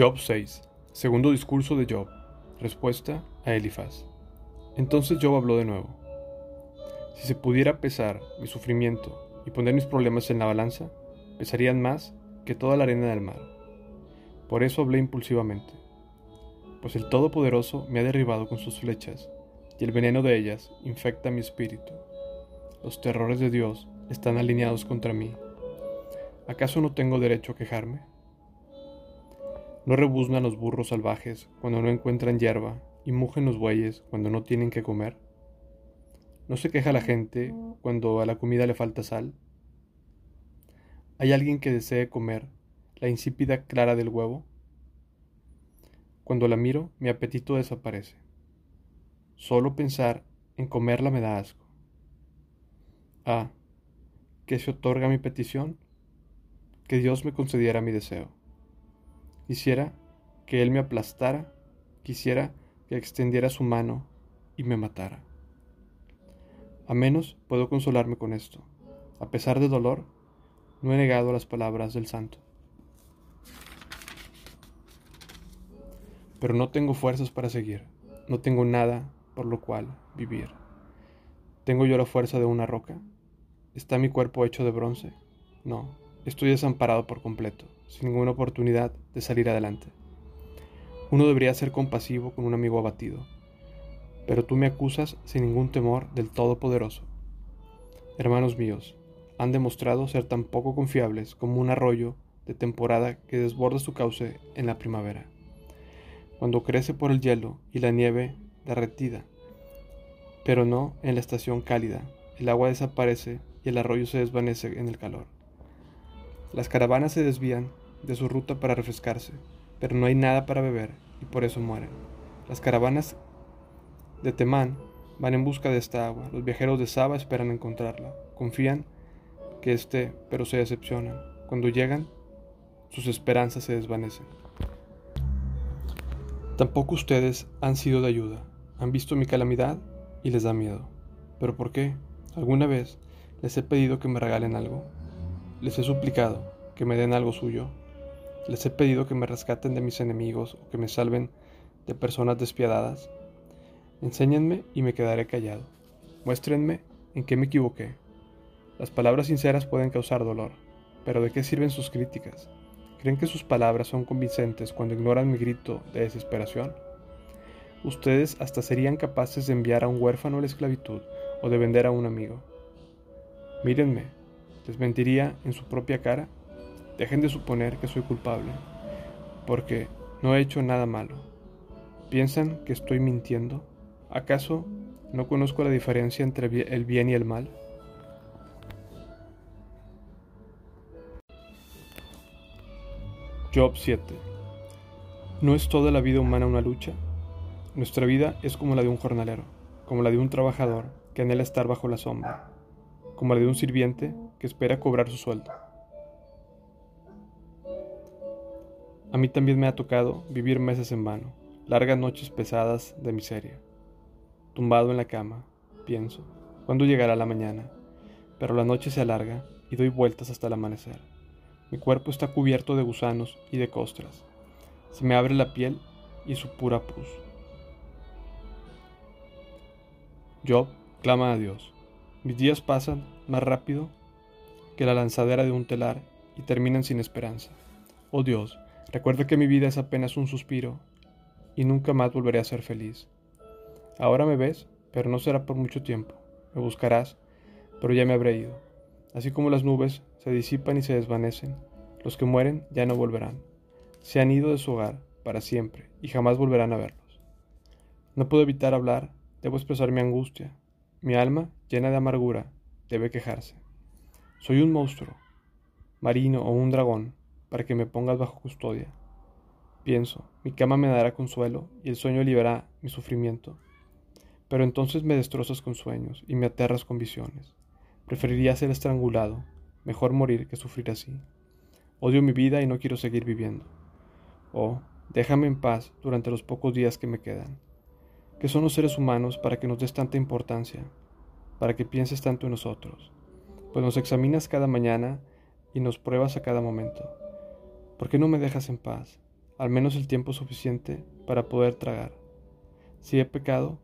Job 6. Segundo discurso de Job. Respuesta a Elifaz. Entonces Job habló de nuevo. Si se pudiera pesar mi sufrimiento y poner mis problemas en la balanza, pesarían más que toda la arena del mar. Por eso hablé impulsivamente, pues el Todopoderoso me ha derribado con sus flechas, y el veneno de ellas infecta mi espíritu. Los terrores de Dios están alineados contra mí. ¿Acaso no tengo derecho a quejarme? No rebuznan los burros salvajes cuando no encuentran hierba y mugen los bueyes cuando no tienen que comer. ¿No se queja la gente cuando a la comida le falta sal? ¿Hay alguien que desee comer la insípida clara del huevo? Cuando la miro, mi apetito desaparece. Solo pensar en comerla me da asco. Ah, ¿qué se otorga mi petición? Que Dios me concediera mi deseo. Quisiera que Él me aplastara, quisiera que extendiera su mano y me matara. A menos puedo consolarme con esto. A pesar de dolor, no he negado las palabras del santo. Pero no tengo fuerzas para seguir, no tengo nada por lo cual vivir. ¿Tengo yo la fuerza de una roca? ¿Está mi cuerpo hecho de bronce? No, estoy desamparado por completo sin ninguna oportunidad de salir adelante. Uno debería ser compasivo con un amigo abatido, pero tú me acusas sin ningún temor del Todopoderoso. Hermanos míos, han demostrado ser tan poco confiables como un arroyo de temporada que desborda su cauce en la primavera, cuando crece por el hielo y la nieve derretida, pero no en la estación cálida, el agua desaparece y el arroyo se desvanece en el calor. Las caravanas se desvían de su ruta para refrescarse, pero no hay nada para beber y por eso mueren. Las caravanas de Temán van en busca de esta agua. Los viajeros de Saba esperan encontrarla. Confían que esté, pero se decepcionan. Cuando llegan, sus esperanzas se desvanecen. Tampoco ustedes han sido de ayuda. Han visto mi calamidad y les da miedo. ¿Pero por qué? ¿Alguna vez les he pedido que me regalen algo? Les he suplicado que me den algo suyo les he pedido que me rescaten de mis enemigos o que me salven de personas despiadadas. Enséñenme y me quedaré callado. Muéstrenme en qué me equivoqué. Las palabras sinceras pueden causar dolor, pero ¿de qué sirven sus críticas? ¿Creen que sus palabras son convincentes cuando ignoran mi grito de desesperación? Ustedes hasta serían capaces de enviar a un huérfano a la esclavitud o de vender a un amigo. Mírenme, ¿les mentiría en su propia cara? Dejen de suponer que soy culpable, porque no he hecho nada malo. ¿Piensan que estoy mintiendo? ¿Acaso no conozco la diferencia entre el bien y el mal? Job 7. ¿No es toda la vida humana una lucha? Nuestra vida es como la de un jornalero, como la de un trabajador que anhela estar bajo la sombra, como la de un sirviente que espera cobrar su sueldo. A mí también me ha tocado vivir meses en vano, largas noches pesadas de miseria. Tumbado en la cama, pienso, ¿cuándo llegará la mañana? Pero la noche se alarga y doy vueltas hasta el amanecer. Mi cuerpo está cubierto de gusanos y de costras. Se me abre la piel y su pura pus. Job clama a Dios. Mis días pasan más rápido que la lanzadera de un telar y terminan sin esperanza. Oh Dios, Recuerda que mi vida es apenas un suspiro y nunca más volveré a ser feliz. Ahora me ves, pero no será por mucho tiempo. Me buscarás, pero ya me habré ido. Así como las nubes se disipan y se desvanecen, los que mueren ya no volverán. Se han ido de su hogar para siempre y jamás volverán a verlos. No puedo evitar hablar, debo expresar mi angustia. Mi alma, llena de amargura, debe quejarse. Soy un monstruo, marino o un dragón, para que me pongas bajo custodia. Pienso, mi cama me dará consuelo y el sueño liberará mi sufrimiento. Pero entonces me destrozas con sueños y me aterras con visiones. Preferiría ser estrangulado, mejor morir que sufrir así. Odio mi vida y no quiero seguir viviendo. Oh, déjame en paz durante los pocos días que me quedan. ¿Qué son los seres humanos para que nos des tanta importancia? Para que pienses tanto en nosotros. Pues nos examinas cada mañana y nos pruebas a cada momento. ¿Por qué no me dejas en paz? al menos el tiempo suficiente para poder tragar. Si he pecado,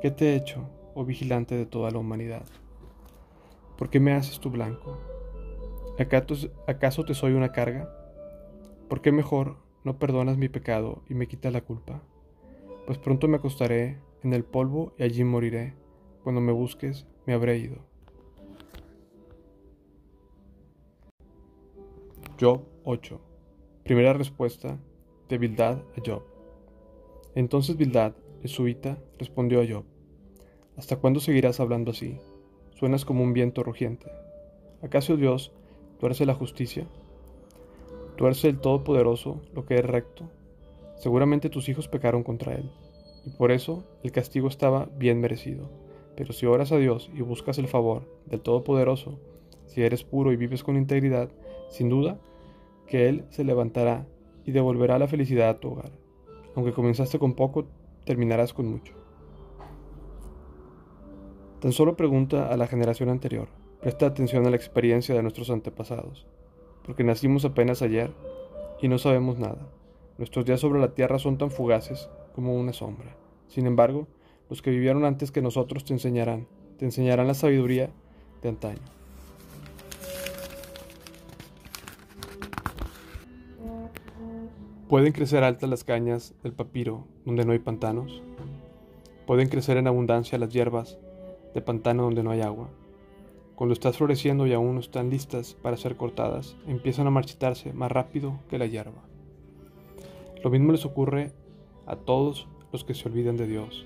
¿qué te he hecho, oh vigilante de toda la humanidad? ¿Por qué me haces tu blanco? ¿Acaso te soy una carga? ¿Por qué mejor no perdonas mi pecado y me quitas la culpa? Pues pronto me acostaré en el polvo y allí moriré. Cuando me busques, me habré ido. Job 8. Primera respuesta de Bildad a Job. Entonces Bildad, el suita, respondió a Job: ¿Hasta cuándo seguirás hablando así? Suenas como un viento rugiente. ¿Acaso Dios tuerce la justicia? ¿Tuerce el Todopoderoso lo que es recto? Seguramente tus hijos pecaron contra Él, y por eso el castigo estaba bien merecido. Pero si oras a Dios y buscas el favor del Todopoderoso, si eres puro y vives con integridad, sin duda que Él se levantará y devolverá la felicidad a tu hogar. Aunque comenzaste con poco, terminarás con mucho. Tan solo pregunta a la generación anterior, presta atención a la experiencia de nuestros antepasados, porque nacimos apenas ayer y no sabemos nada. Nuestros días sobre la tierra son tan fugaces como una sombra. Sin embargo, los que vivieron antes que nosotros te enseñarán, te enseñarán la sabiduría de antaño. Pueden crecer altas las cañas del papiro donde no hay pantanos. Pueden crecer en abundancia las hierbas de pantano donde no hay agua. Cuando estás floreciendo y aún no están listas para ser cortadas, empiezan a marchitarse más rápido que la hierba. Lo mismo les ocurre a todos los que se olvidan de Dios.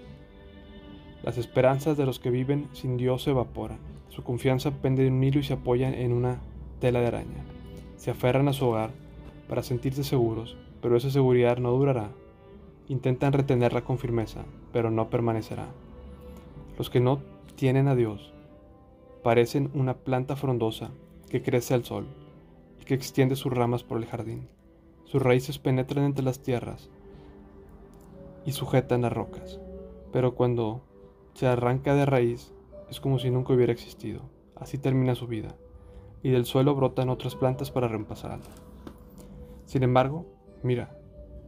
Las esperanzas de los que viven sin Dios se evaporan. Su confianza pende de un hilo y se apoyan en una tela de araña. Se aferran a su hogar para sentirse seguros, pero esa seguridad no durará. Intentan retenerla con firmeza, pero no permanecerá. Los que no tienen a Dios. Parecen una planta frondosa que crece al sol y que extiende sus ramas por el jardín. Sus raíces penetran entre las tierras y sujetan las rocas, pero cuando se arranca de raíz es como si nunca hubiera existido. Así termina su vida, y del suelo brotan otras plantas para reemplazarla. Sin embargo, mira,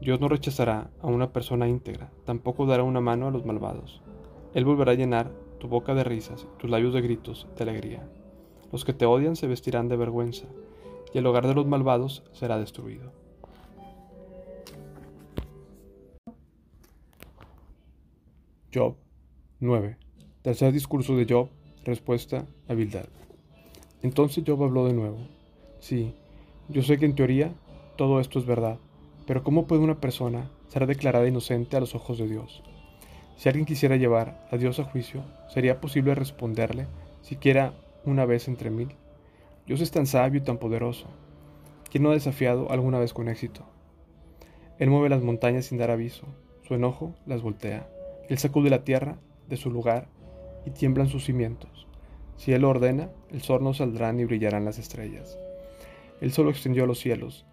Dios no rechazará a una persona íntegra, tampoco dará una mano a los malvados. Él volverá a llenar tu boca de risas, tus labios de gritos, de alegría. Los que te odian se vestirán de vergüenza, y el hogar de los malvados será destruido. Job 9. Tercer discurso de Job, respuesta a Bildad. Entonces Job habló de nuevo. Sí, yo sé que en teoría todo esto es verdad, pero ¿cómo puede una persona ser declarada inocente a los ojos de Dios? Si alguien quisiera llevar a Dios a juicio, ¿sería posible responderle siquiera una vez entre mil? Dios es tan sabio y tan poderoso. ¿Quién no ha desafiado alguna vez con éxito? Él mueve las montañas sin dar aviso, su enojo las voltea. Él sacude la tierra de su lugar y tiemblan sus cimientos. Si Él ordena, el sol no saldrán y brillarán las estrellas. Él solo extendió los cielos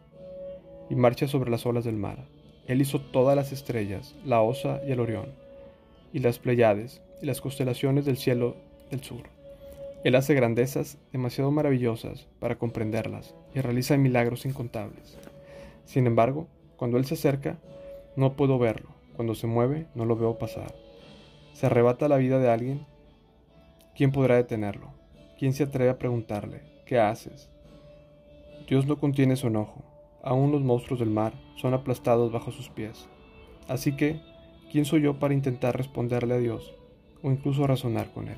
y marcha sobre las olas del mar. Él hizo todas las estrellas, la Osa y el Orión y las Pleiades y las constelaciones del cielo del sur. Él hace grandezas demasiado maravillosas para comprenderlas y realiza milagros incontables. Sin embargo, cuando Él se acerca, no puedo verlo. Cuando se mueve, no lo veo pasar. Se arrebata la vida de alguien. ¿Quién podrá detenerlo? ¿Quién se atreve a preguntarle, ¿qué haces? Dios no contiene su enojo. Aún los monstruos del mar son aplastados bajo sus pies. Así que ¿Quién soy yo para intentar responderle a Dios o incluso razonar con Él?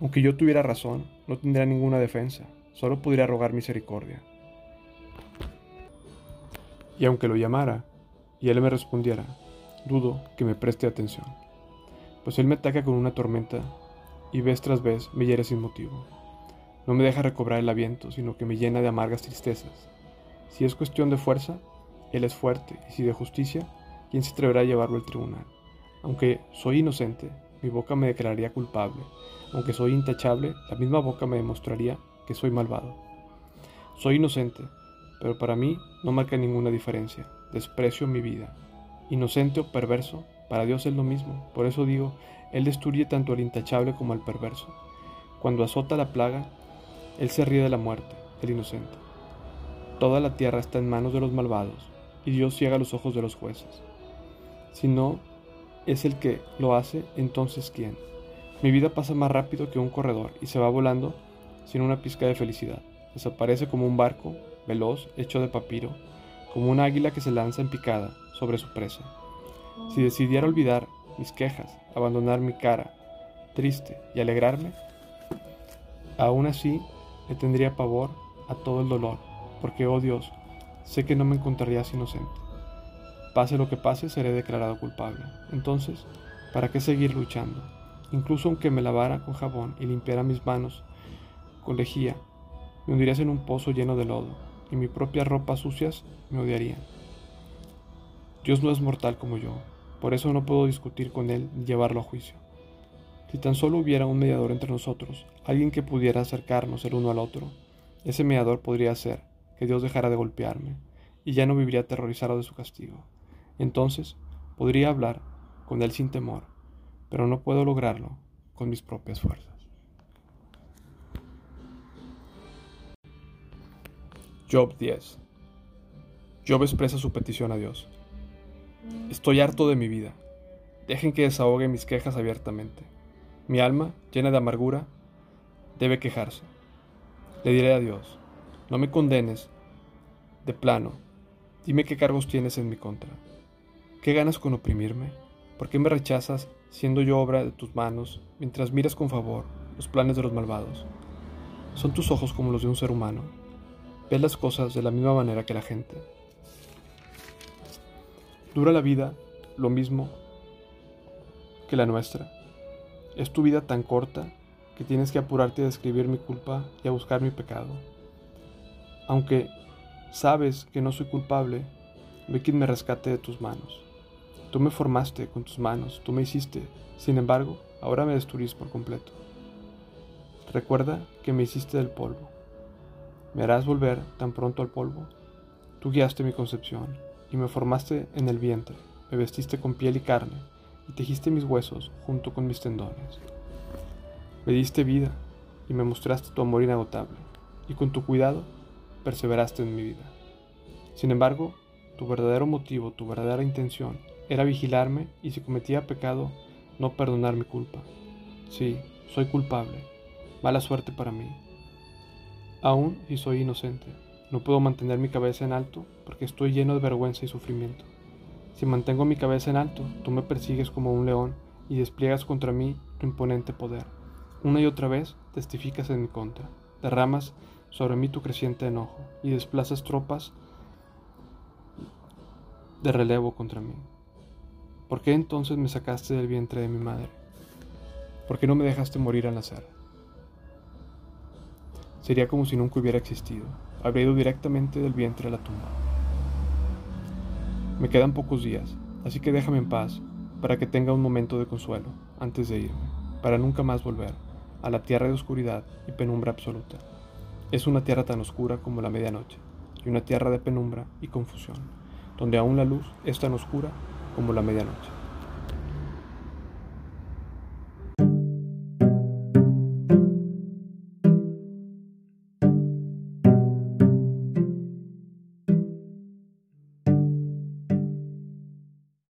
Aunque yo tuviera razón, no tendría ninguna defensa, solo podría rogar misericordia. Y aunque lo llamara y Él me respondiera, dudo que me preste atención, pues Él me ataca con una tormenta y vez tras vez me hiere sin motivo. No me deja recobrar el aliento, sino que me llena de amargas tristezas. Si es cuestión de fuerza, Él es fuerte, y si de justicia, ¿quién se atreverá a llevarlo al tribunal? Aunque soy inocente, mi boca me declararía culpable. Aunque soy intachable, la misma boca me demostraría que soy malvado. Soy inocente, pero para mí no marca ninguna diferencia. Desprecio mi vida. Inocente o perverso, para Dios es lo mismo. Por eso digo, Él destruye tanto al intachable como al perverso. Cuando azota la plaga, Él se ríe de la muerte, el inocente. Toda la tierra está en manos de los malvados, y Dios ciega los ojos de los jueces. Si no es el que lo hace, entonces ¿quién? Mi vida pasa más rápido que un corredor y se va volando sin una pizca de felicidad. Desaparece como un barco, veloz, hecho de papiro, como una águila que se lanza en picada sobre su presa. Si decidiera olvidar mis quejas, abandonar mi cara triste y alegrarme, aún así le tendría pavor a todo el dolor, porque, oh Dios, sé que no me encontrarías inocente. Pase lo que pase, seré declarado culpable. Entonces, ¿para qué seguir luchando? Incluso aunque me lavara con jabón y limpiara mis manos con lejía, me hundirías en un pozo lleno de lodo, y mis propias ropas sucias me odiarían. Dios no es mortal como yo, por eso no puedo discutir con Él ni llevarlo a juicio. Si tan solo hubiera un mediador entre nosotros, alguien que pudiera acercarnos el uno al otro, ese mediador podría hacer que Dios dejara de golpearme y ya no viviría aterrorizado de su castigo. Entonces podría hablar con Él sin temor, pero no puedo lograrlo con mis propias fuerzas. Job 10 Job expresa su petición a Dios. Estoy harto de mi vida. Dejen que desahogue mis quejas abiertamente. Mi alma, llena de amargura, debe quejarse. Le diré a Dios, no me condenes de plano. Dime qué cargos tienes en mi contra. ¿Qué ganas con oprimirme? ¿Por qué me rechazas siendo yo obra de tus manos mientras miras con favor los planes de los malvados? ¿Son tus ojos como los de un ser humano? ¿Ves las cosas de la misma manera que la gente? ¿Dura la vida lo mismo que la nuestra? ¿Es tu vida tan corta que tienes que apurarte a describir mi culpa y a buscar mi pecado? Aunque sabes que no soy culpable, ve quien me rescate de tus manos. Tú me formaste con tus manos, tú me hiciste, sin embargo, ahora me destruís por completo. Recuerda que me hiciste del polvo. ¿Me harás volver tan pronto al polvo? Tú guiaste mi concepción y me formaste en el vientre, me vestiste con piel y carne y tejiste mis huesos junto con mis tendones. Me diste vida y me mostraste tu amor inagotable, y con tu cuidado perseveraste en mi vida. Sin embargo, tu verdadero motivo, tu verdadera intención era vigilarme y si cometía pecado, no perdonar mi culpa. Sí, soy culpable. Mala suerte para mí. Aún si soy inocente, no puedo mantener mi cabeza en alto porque estoy lleno de vergüenza y sufrimiento. Si mantengo mi cabeza en alto, tú me persigues como un león y despliegas contra mí tu imponente poder. Una y otra vez testificas en mi contra, derramas sobre mí tu creciente enojo y desplazas tropas de relevo contra mí. ¿Por qué entonces me sacaste del vientre de mi madre? ¿Por qué no me dejaste morir al nacer? Sería como si nunca hubiera existido. Habría ido directamente del vientre a la tumba. Me quedan pocos días, así que déjame en paz para que tenga un momento de consuelo antes de irme, para nunca más volver a la tierra de oscuridad y penumbra absoluta. Es una tierra tan oscura como la medianoche, y una tierra de penumbra y confusión, donde aún la luz es tan oscura como la medianoche.